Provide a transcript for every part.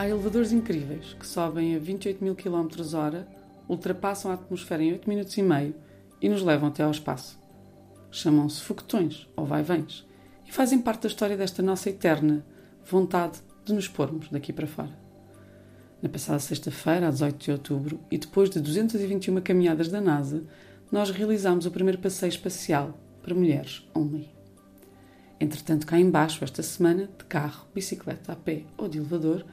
Há elevadores incríveis que sobem a 28 mil km hora, ultrapassam a atmosfera em 8 minutos e meio e nos levam até ao espaço. Chamam-se foguetões ou vai-vens e fazem parte da história desta nossa eterna vontade de nos pormos daqui para fora. Na passada sexta-feira, a 18 de outubro, e depois de 221 caminhadas da NASA, nós realizámos o primeiro passeio espacial para mulheres only. Entretanto, cá embaixo, esta semana, de carro, bicicleta, a pé ou de elevador,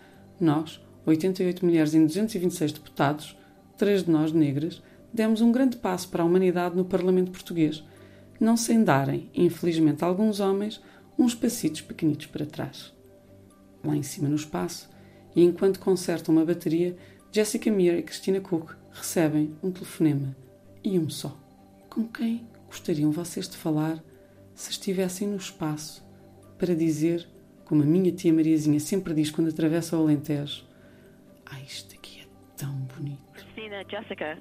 nós, 88 mulheres em 226 deputados, três de nós negras, demos um grande passo para a humanidade no Parlamento Português, não sem darem, infelizmente, alguns homens uns passitos pequenitos para trás. Lá em cima no espaço, e enquanto consertam uma bateria, Jessica Meir e Christina Cook recebem um telefonema e um só. Com quem gostariam vocês de falar se estivessem no espaço para dizer, como a minha tia Mariazinha sempre diz quando atravessa o Alentejo, ah, isto aqui é tão bonito. Christina, Jessica,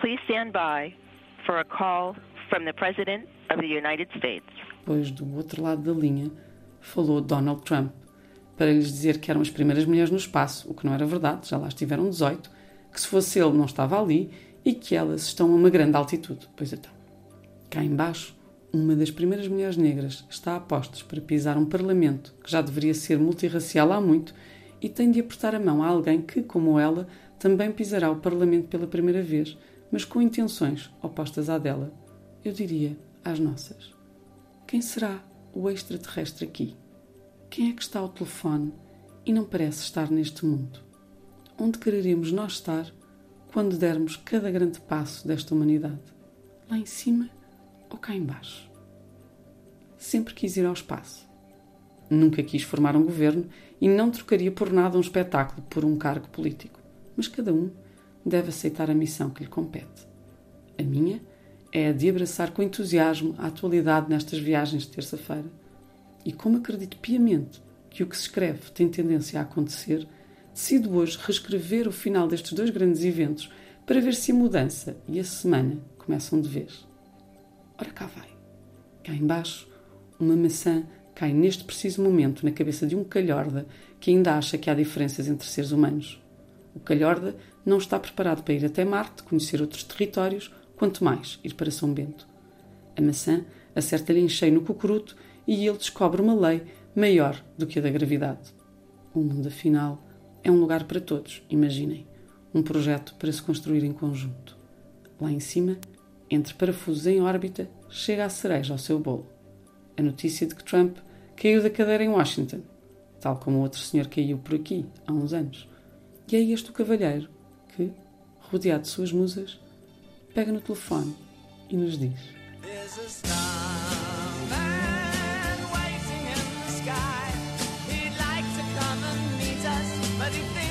please stand by for a call from the President of the United States. Pois do outro lado da linha falou Donald Trump para lhes dizer que eram as primeiras mulheres no espaço, o que não era verdade, já lá estiveram 18, que se fosse ele não estava ali e que elas estão a uma grande altitude. Pois então, cá embaixo, uma das primeiras mulheres negras está a postos para pisar um parlamento que já deveria ser multirracial há muito e tem de apertar a mão a alguém que, como ela, também pisará o parlamento pela primeira vez, mas com intenções opostas à dela. Eu diria às nossas. Quem será o extraterrestre aqui? Quem é que está ao telefone e não parece estar neste mundo? Onde quereremos nós estar quando dermos cada grande passo desta humanidade? Lá em cima ou cá embaixo? Sempre quis ir ao espaço. Nunca quis formar um governo e não trocaria por nada um espetáculo por um cargo político. Mas cada um deve aceitar a missão que lhe compete. A minha é a de abraçar com entusiasmo a atualidade nestas viagens de terça-feira. E como acredito piamente que o que se escreve tem tendência a acontecer, decido hoje reescrever o final destes dois grandes eventos para ver se a mudança e a semana começam de vez. Ora cá vai. Cá embaixo, uma maçã cai neste preciso momento na cabeça de um calhorda que ainda acha que há diferenças entre seres humanos. O calhorda não está preparado para ir até Marte, conhecer outros territórios quanto mais ir para São Bento. A maçã acerta-lhe em cheio no cucuruto e ele descobre uma lei maior do que a da gravidade. O mundo, afinal, é um lugar para todos, imaginem. Um projeto para se construir em conjunto. Lá em cima, entre parafusos em órbita, chega a cereja ao seu bolo. A notícia de que Trump caiu da cadeira em Washington, tal como outro senhor caiu por aqui há uns anos. E é este o cavalheiro que, rodeado de suas musas, pega no telefone e nos diz: like us, But he thinks.